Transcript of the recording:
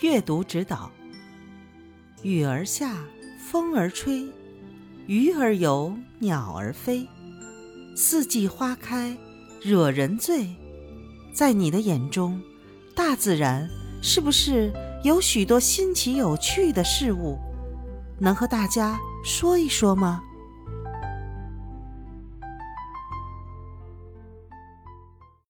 阅读指导。雨儿下风儿吹鱼儿游鸟儿飞。四季花开惹人醉在你的眼中大自然是不是有许多新奇有趣的事物？能和大家说一说吗？